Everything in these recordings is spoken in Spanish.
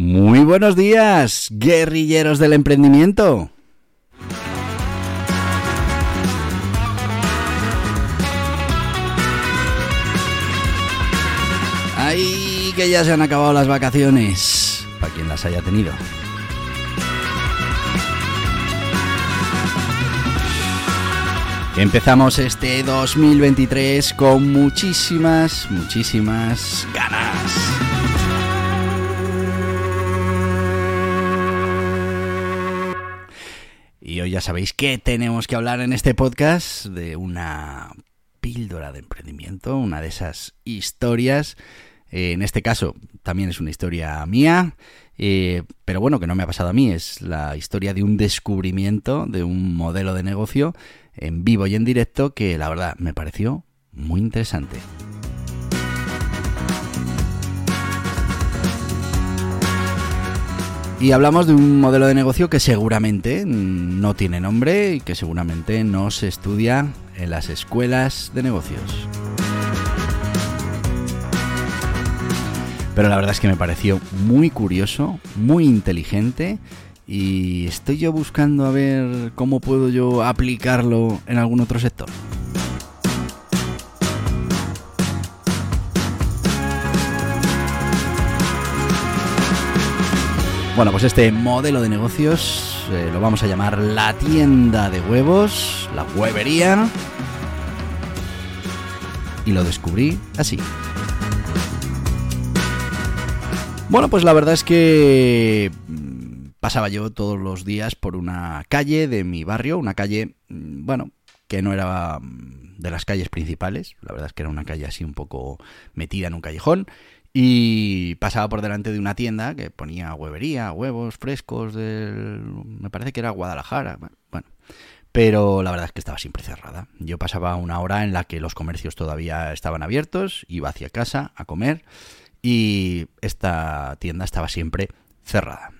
Muy buenos días, guerrilleros del emprendimiento. Ay, que ya se han acabado las vacaciones, para quien las haya tenido. Empezamos este 2023 con muchísimas, muchísimas ganas. Ya sabéis que tenemos que hablar en este podcast de una píldora de emprendimiento, una de esas historias. Eh, en este caso también es una historia mía, eh, pero bueno, que no me ha pasado a mí, es la historia de un descubrimiento, de un modelo de negocio en vivo y en directo que la verdad me pareció muy interesante. Y hablamos de un modelo de negocio que seguramente no tiene nombre y que seguramente no se estudia en las escuelas de negocios. Pero la verdad es que me pareció muy curioso, muy inteligente y estoy yo buscando a ver cómo puedo yo aplicarlo en algún otro sector. Bueno, pues este modelo de negocios eh, lo vamos a llamar la tienda de huevos, la huevería. Y lo descubrí así. Bueno, pues la verdad es que mm, pasaba yo todos los días por una calle de mi barrio, una calle, mm, bueno, que no era mm, de las calles principales, la verdad es que era una calle así un poco metida en un callejón, y pasaba por delante de una tienda que ponía huevería, huevos frescos del... me parece que era Guadalajara, bueno. Pero la verdad es que estaba siempre cerrada. Yo pasaba una hora en la que los comercios todavía estaban abiertos, iba hacia casa a comer y esta tienda estaba siempre cerrada.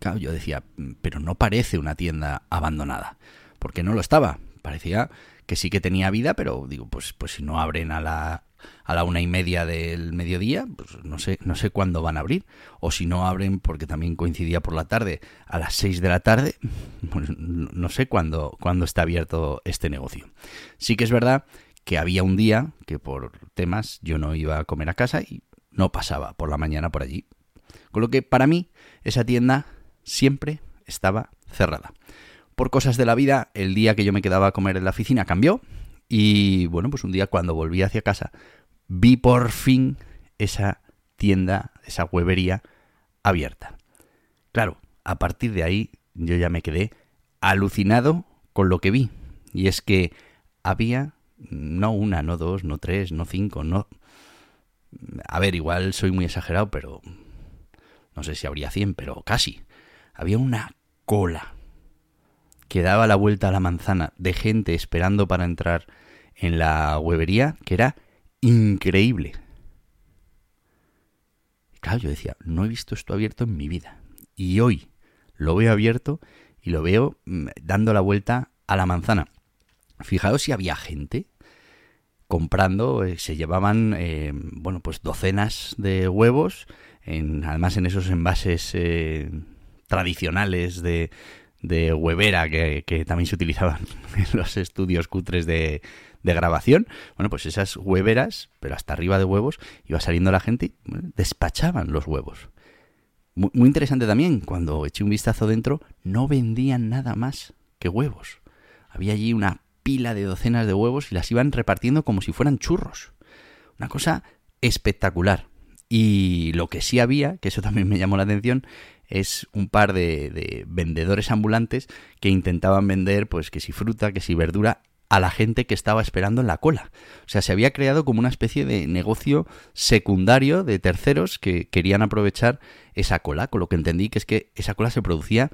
Claro, yo decía, pero no parece una tienda abandonada, porque no lo estaba. Parecía que sí que tenía vida, pero digo, pues, pues si no abren a la, a la una y media del mediodía, pues no sé, no sé cuándo van a abrir. O si no abren, porque también coincidía por la tarde, a las seis de la tarde, pues no sé cuándo, cuándo está abierto este negocio. Sí que es verdad que había un día que por temas yo no iba a comer a casa y no pasaba por la mañana por allí. Con lo que para mí esa tienda siempre estaba cerrada. Por cosas de la vida, el día que yo me quedaba a comer en la oficina cambió y bueno, pues un día cuando volví hacia casa, vi por fin esa tienda, esa huevería abierta. Claro, a partir de ahí yo ya me quedé alucinado con lo que vi. Y es que había no una, no dos, no tres, no cinco, no... A ver, igual soy muy exagerado, pero... No sé si habría cien, pero casi. Había una cola que daba la vuelta a la manzana de gente esperando para entrar en la huevería que era increíble. Claro, yo decía, no he visto esto abierto en mi vida. Y hoy lo veo abierto y lo veo mm, dando la vuelta a la manzana. Fijaos si había gente comprando, eh, se llevaban, eh, bueno, pues docenas de huevos, en, además en esos envases eh, tradicionales de, de huevera que, que, también se utilizaban en los estudios cutres de, de grabación, bueno, pues esas hueveras, pero hasta arriba de huevos, iba saliendo la gente y despachaban los huevos. Muy, muy interesante también, cuando eché un vistazo dentro, no vendían nada más que huevos. Había allí una pila de docenas de huevos y las iban repartiendo como si fueran churros. Una cosa espectacular. Y lo que sí había, que eso también me llamó la atención, es un par de, de, vendedores ambulantes que intentaban vender, pues que si fruta, que si verdura, a la gente que estaba esperando en la cola. O sea, se había creado como una especie de negocio secundario de terceros que querían aprovechar esa cola, con lo que entendí que es que esa cola se producía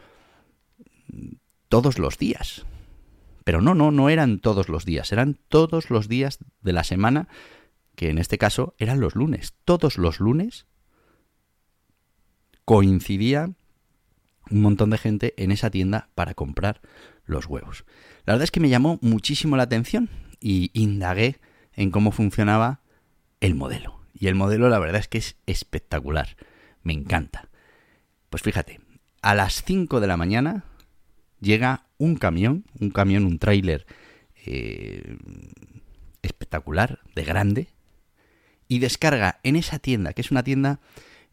todos los días. Pero no, no, no eran todos los días, eran todos los días de la semana, que en este caso eran los lunes. Todos los lunes coincidía un montón de gente en esa tienda para comprar los huevos. La verdad es que me llamó muchísimo la atención y indagué en cómo funcionaba el modelo. Y el modelo la verdad es que es espectacular. Me encanta. Pues fíjate, a las 5 de la mañana llega un camión, un camión, un tráiler eh, espectacular, de grande, y descarga en esa tienda, que es una tienda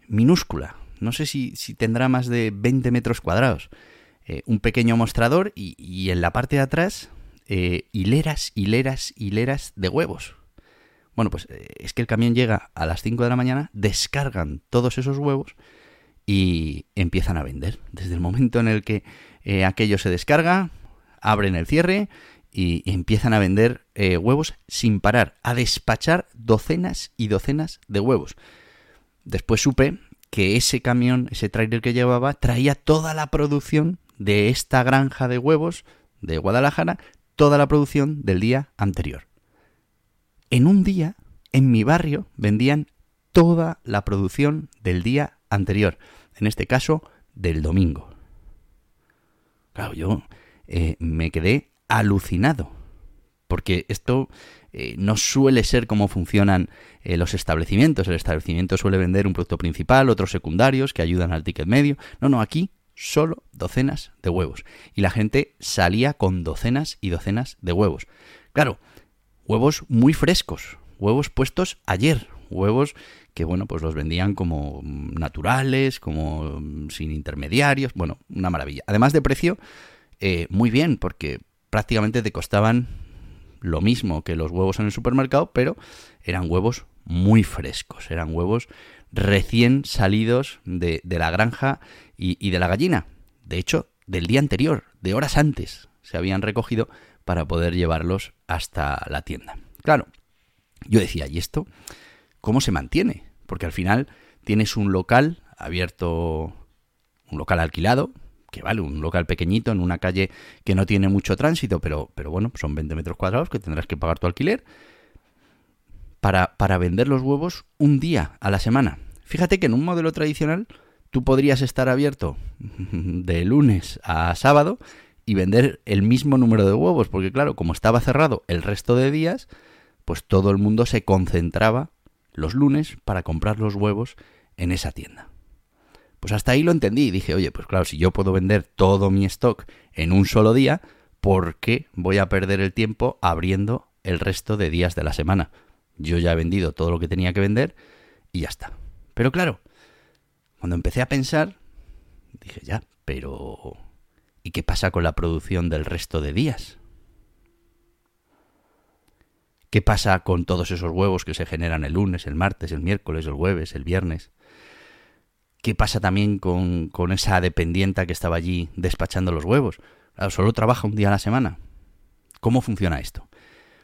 minúscula, no sé si, tendrá más de 20 metros cuadrados, eh, un pequeño mostrador y, en la parte de atrás eh, hileras, hileras, hileras de huevos. Bueno, pues es que el camión llega a las 5 de la mañana, descargan todos esos huevos y empiezan a vender. Desde el momento en el que eh, aquello se descarga, abren el cierre y empiezan a vender eh, huevos sin parar, a despachar docenas y docenas de huevos. Después supe que ese camión, ese trailer que llevaba, traía toda la producción de esta granja de huevos de Guadalajara, toda la producción del día anterior. En un día, en mi barrio, vendían toda la producción del día anterior, en este caso del domingo. Claro, yo eh, me quedé alucinado, porque esto eh, no suele ser como funcionan eh, los establecimientos. El establecimiento suele vender un producto principal, otros secundarios que ayudan al ticket medio. No, no, aquí solo docenas de huevos. Y la gente salía con docenas y docenas de huevos. Claro, huevos muy frescos, huevos puestos ayer, huevos que bueno, pues los vendían como naturales, como sin intermediarios, bueno, una maravilla. Además de precio, eh, muy bien, porque prácticamente te costaban lo mismo que los huevos en el supermercado, pero eran huevos muy frescos, eran huevos recién salidos de, la granja y, y de la gallina. De hecho, del día anterior, de horas antes, se habían recogido para poder llevarlos hasta la tienda. Claro, yo decía, ¿y esto? cómo se mantiene, porque al final tienes un local abierto, un local alquilado, que vale, un local pequeñito en una calle que no tiene mucho tránsito, pero, pero bueno, son 20 metros cuadrados que tendrás que pagar tu alquiler, para, para vender los huevos un día a la semana. Fíjate que en un modelo tradicional tú podrías estar abierto de lunes a sábado y vender el mismo número de huevos, porque claro, como estaba cerrado el resto de días, pues todo el mundo se concentraba los lunes para comprar los huevos en esa tienda. Pues hasta ahí lo entendí y dije, oye, pues claro, si yo puedo vender todo mi stock en un solo día, ¿por qué voy a perder el tiempo abriendo el resto de días de la semana? Yo ya he vendido todo lo que tenía que vender y ya está. Pero claro, cuando empecé a pensar, dije, ya, pero ¿y qué pasa con la producción del resto de días? ¿Qué pasa con todos esos huevos que se generan el lunes, el martes, el miércoles, el jueves, el viernes? ¿Qué pasa también con, esa dependienta que estaba allí despachando los huevos? solo trabaja un día a la semana. ¿Cómo funciona esto?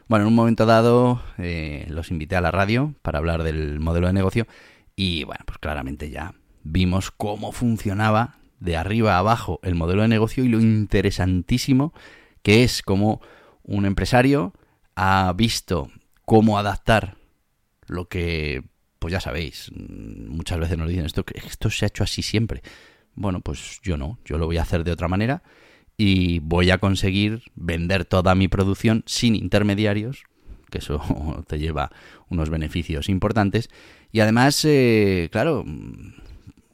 Bueno, en un momento dado eh, los invité a la radio para hablar del modelo de negocio y bueno, pues claramente ya vimos cómo funcionaba de arriba a abajo el modelo de negocio y lo interesantísimo que es como un empresario ha visto cómo adaptar lo que, pues ya sabéis, muchas veces nos dicen esto, esto se ha hecho así siempre. Bueno, pues yo no, yo lo voy a hacer de otra manera y voy a conseguir vender toda mi producción sin intermediarios, que eso te lleva unos beneficios importantes. Y además, eh, claro,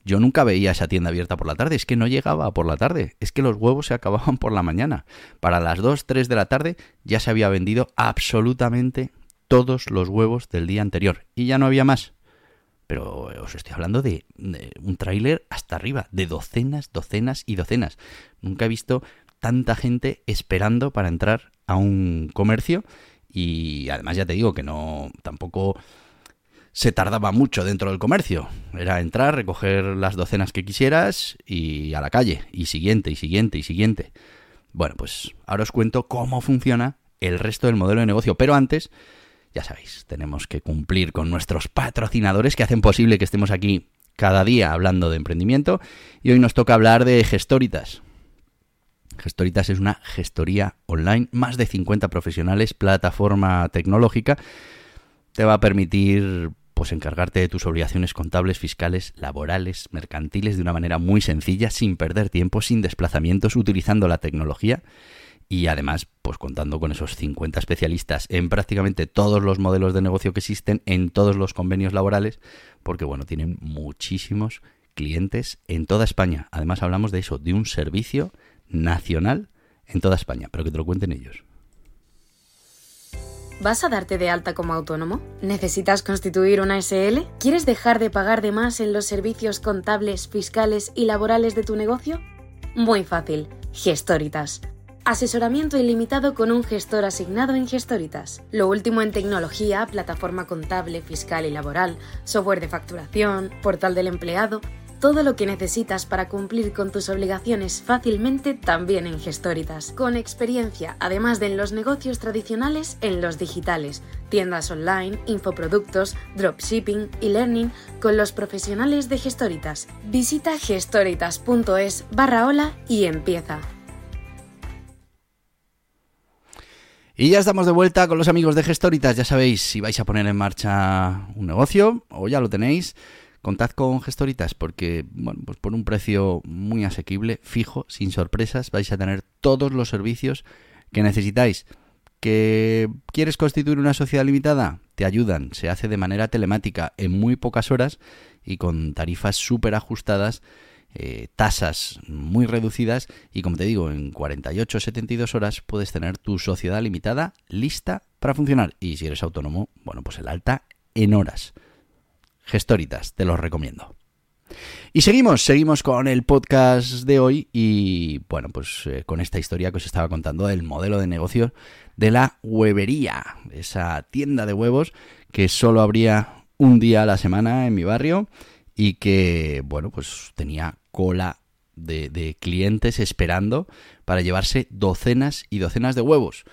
yo nunca veía esa tienda abierta por la tarde, es que no llegaba por la tarde, es que los huevos se acababan por la mañana. Para las 2, 3 de la tarde ya se había vendido absolutamente todos los huevos del día anterior y ya no había más. Pero os estoy hablando de, un tráiler hasta arriba, de docenas, docenas y docenas. Nunca he visto tanta gente esperando para entrar a un comercio y además ya te digo que no tampoco se tardaba mucho dentro del comercio. Era entrar, recoger las docenas que quisieras y a la calle. Y siguiente, y siguiente, y siguiente. Bueno, pues ahora os cuento cómo funciona el resto del modelo de negocio. Pero antes, ya sabéis, tenemos que cumplir con nuestros patrocinadores que hacen posible que estemos aquí cada día hablando de emprendimiento. Y hoy nos toca hablar de Gestoritas. Gestoritas es una gestoría online, más de 50 profesionales, plataforma tecnológica. Te va a permitir pues encargarte de tus obligaciones contables, fiscales, laborales, mercantiles de una manera muy sencilla, sin perder tiempo, sin desplazamientos, utilizando la tecnología y además pues contando con esos 50 especialistas en prácticamente todos los modelos de negocio que existen, en todos los convenios laborales, porque bueno, tienen muchísimos clientes en toda España. Además hablamos de eso, de un servicio nacional en toda España, pero que te lo cuenten ellos. ¿Vas a darte de alta como autónomo? ¿Necesitas constituir una SL? ¿Quieres dejar de pagar de más en los servicios contables, fiscales y laborales de tu negocio? Muy fácil, Gestoritas. Asesoramiento ilimitado con un gestor asignado en Gestoritas. Lo último en tecnología, plataforma contable, fiscal y laboral, software de facturación, portal del empleado todo lo que necesitas para cumplir con tus obligaciones fácilmente también en Gestoritas. Con experiencia, además de en los negocios tradicionales, en los digitales, tiendas online, infoproductos, dropshipping y learning con los profesionales de Gestoritas. Visita gestoritas.es barra hola y empieza. Y ya estamos de vuelta con los amigos de Gestoritas. Ya sabéis, si vais a poner en marcha un negocio o ya lo tenéis, Contad con gestoritas porque, bueno, pues por un precio muy asequible, fijo, sin sorpresas, vais a tener todos los servicios que necesitáis. ¿Que quieres constituir una sociedad limitada? Te ayudan, se hace de manera telemática en muy pocas horas y con tarifas súper ajustadas, eh, tasas muy reducidas y como te digo, en 48 o 72 horas puedes tener tu sociedad limitada lista para funcionar. Y si eres autónomo, bueno, pues el alta en horas. Gestoritas, te los recomiendo. Y seguimos, seguimos con el podcast de hoy y bueno, pues eh, con esta historia que os estaba contando del modelo de negocio de la huevería, esa tienda de huevos que solo abría un día a la semana en mi barrio y que bueno, pues tenía cola de, clientes esperando para llevarse docenas y docenas de huevos.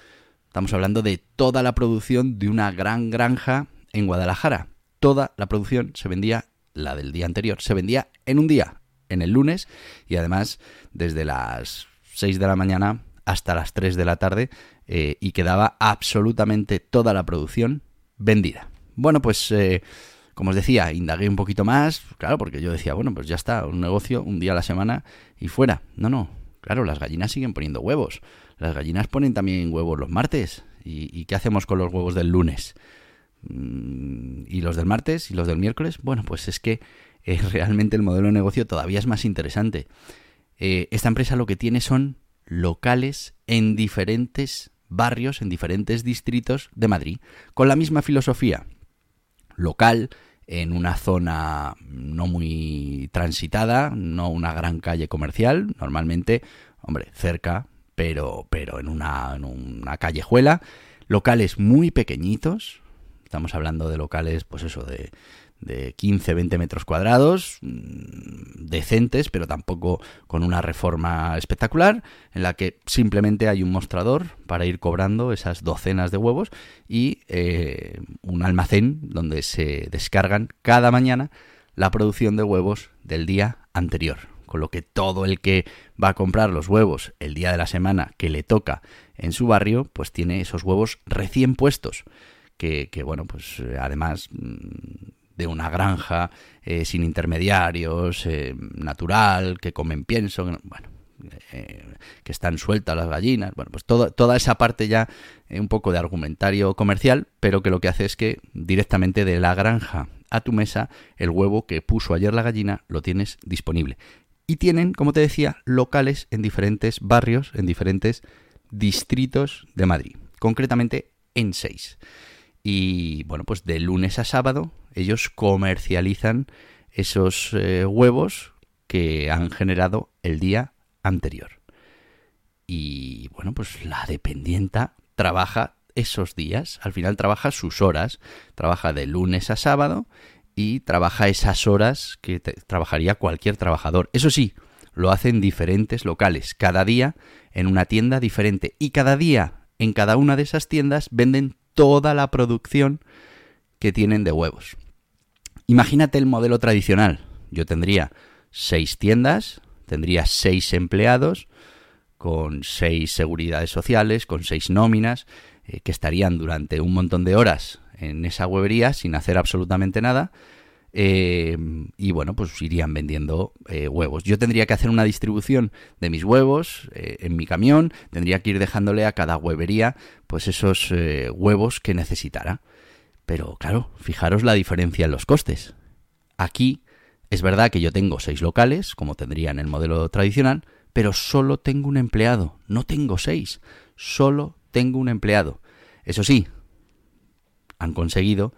Estamos hablando de toda la producción de una gran granja en Guadalajara toda la producción se vendía, la del día anterior, se vendía en un día, en el lunes, y además desde las 6 de la mañana hasta las 3 de la tarde, eh, y quedaba absolutamente toda la producción vendida. Bueno, pues... Eh, como os decía, indagué un poquito más, claro, porque yo decía, bueno, pues ya está, un negocio, un día a la semana y fuera. No, no, claro, las gallinas siguen poniendo huevos. Las gallinas ponen también huevos los martes. y qué hacemos con los huevos del lunes? Mm, y los del martes y los del miércoles, bueno, pues es que eh, realmente el modelo de negocio todavía es más interesante. Eh, esta empresa lo que tiene son locales en diferentes barrios, en diferentes distritos de Madrid, con la misma filosofía. Local, en una zona no muy transitada, no una gran calle comercial, normalmente, hombre, cerca, pero, pero en, una, en una callejuela, locales muy pequeñitos, Estamos hablando de locales, pues eso, de, de 15, 20 metros cuadrados, mm, decentes, pero tampoco con una reforma espectacular, en la que simplemente hay un mostrador para ir cobrando esas docenas de huevos y eh, un almacén donde se descargan cada mañana la producción de huevos del día anterior. Con lo que todo el que va a comprar los huevos el día de la semana que le toca en su barrio, pues tiene esos huevos recién puestos que, bueno, pues eh, además mm, de una granja eh, sin intermediarios, eh, natural, que comen pienso, bueno, que están sueltas las gallinas, bueno, pues toda esa parte ya un poco de argumentario comercial, pero que lo que hace es que directamente de la granja a tu mesa, el huevo que puso ayer la gallina lo tienes disponible. Y tienen, como te decía, locales en diferentes barrios, en diferentes distritos de Madrid, concretamente en seis. Y bueno, pues de lunes a sábado ellos comercializan esos eh, huevos que han generado el día anterior. Y bueno, pues la dependienta trabaja esos días, al final trabaja sus horas, trabaja de lunes a sábado y trabaja esas horas que trabajaría cualquier trabajador. Eso sí, lo hace en diferentes locales, cada día en una tienda diferente y cada día en cada una de esas tiendas venden toda la producción que tienen de huevos. Imagínate el modelo tradicional. Yo tendría seis tiendas, tendría seis empleados, con seis seguridades sociales, con seis nóminas, eh, que estarían durante un montón de horas en esa huevería sin hacer absolutamente nada. Eh, y bueno, pues irían vendiendo eh, huevos. Yo tendría que hacer una distribución de mis huevos en mi camión, tendría que ir dejándole a cada huevería pues esos huevos que necesitara. Pero claro, fijaros la diferencia en los costes. Aquí es verdad que yo tengo seis locales, como tendría en el modelo tradicional, pero solo tengo un empleado, no tengo seis, solo tengo un empleado. Eso sí, han conseguido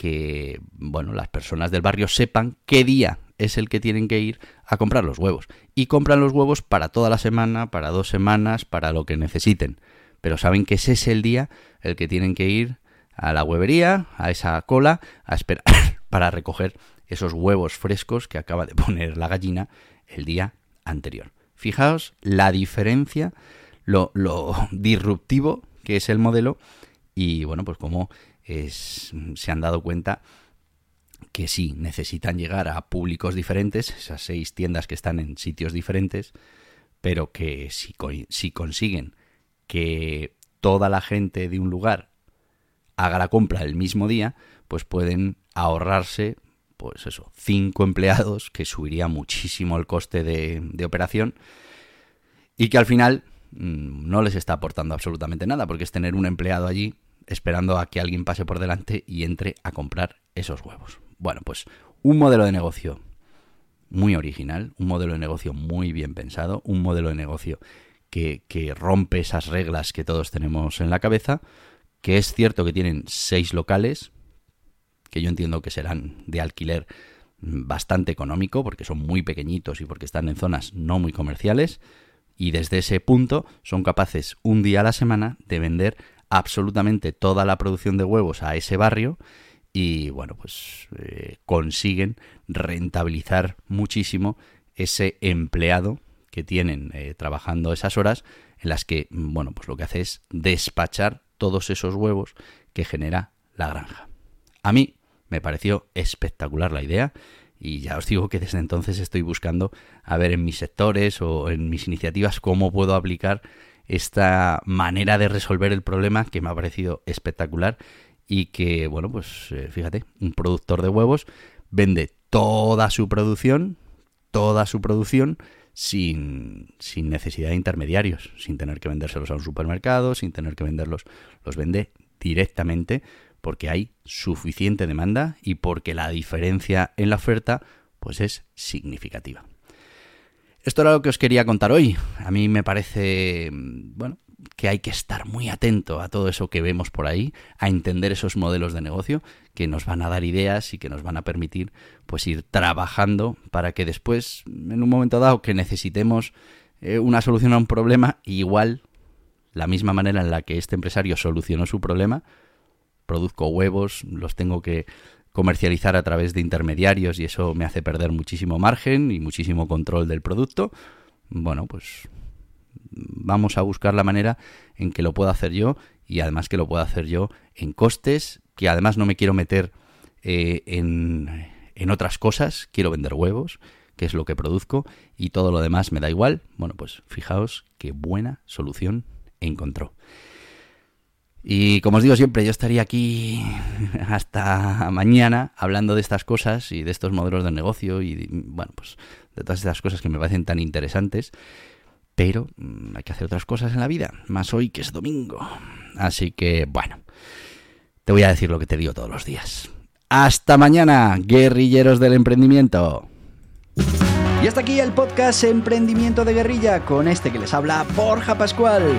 que bueno, las personas del barrio sepan qué día es el que tienen que ir a comprar los huevos. Y compran los huevos para toda la semana, para dos semanas, para lo que necesiten. Pero saben que ese es el día el que tienen que ir a la huevería, a esa cola, a esperar para recoger esos huevos frescos que acaba de poner la gallina el día anterior. Fijaos la diferencia, lo, disruptivo que es el modelo y bueno, pues como se han dado cuenta que sí, necesitan llegar a públicos diferentes, esas seis tiendas que están en sitios diferentes, pero que si, si consiguen que toda la gente de un lugar haga la compra el mismo día, pues pueden ahorrarse, pues eso, cinco empleados, que subiría muchísimo el coste de, de operación, y que al final mm, no les está aportando absolutamente nada, porque es tener un empleado allí esperando a que alguien pase por delante y entre a comprar esos huevos. Bueno, pues un modelo de negocio muy original, un modelo de negocio muy bien pensado, un modelo de negocio que, que rompe esas reglas que todos tenemos en la cabeza, que es cierto que tienen seis locales, que yo entiendo que serán de alquiler bastante económico, porque son muy pequeñitos y porque están en zonas no muy comerciales, y desde ese punto son capaces un día a la semana de vender absolutamente toda la producción de huevos a ese barrio y bueno, pues eh, consiguen rentabilizar muchísimo ese empleado que tienen eh, trabajando esas horas en las que, bueno, pues lo que hace es despachar todos esos huevos que genera la granja. A mí me pareció espectacular la idea y ya os digo que desde entonces estoy buscando a ver en mis sectores o en mis iniciativas cómo puedo aplicar esta manera de resolver el problema que me ha parecido espectacular y que, bueno, pues eh, fíjate, un productor de huevos vende toda su producción, toda su producción sin, sin necesidad de intermediarios, sin tener que vendérselos a un supermercado, sin tener que venderlos, los vende directamente porque hay suficiente demanda y porque la diferencia en la oferta pues es significativa. Esto era lo que os quería contar hoy. A mí me parece, bueno, que hay que estar muy atento a todo eso que vemos por ahí, a entender esos modelos de negocio que nos van a dar ideas y que nos van a permitir pues ir trabajando para que después, en un momento dado que necesitemos eh, una solución a un problema, igual la misma manera en la que este empresario solucionó su problema, produzco huevos, los tengo que comercializar a través de intermediarios y eso me hace perder muchísimo margen y muchísimo control del producto. Bueno, pues vamos a buscar la manera en que lo pueda hacer yo y además que lo pueda hacer yo en costes, que además no me quiero meter eh, en, en otras cosas, quiero vender huevos, que es lo que produzco, y todo lo demás me da igual. Bueno, pues fijaos qué buena solución encontró. Y como os digo siempre, yo estaría aquí hasta mañana hablando de estas cosas y de estos modelos de negocio y, bueno, pues de todas estas cosas que me parecen tan interesantes. Pero mm, hay que hacer otras cosas en la vida, más hoy que es domingo. Así que, bueno, te voy a decir lo que te digo todos los días. Hasta mañana, guerrilleros del emprendimiento. Y hasta aquí el podcast Emprendimiento de Guerrilla con este que les habla Borja Pascual.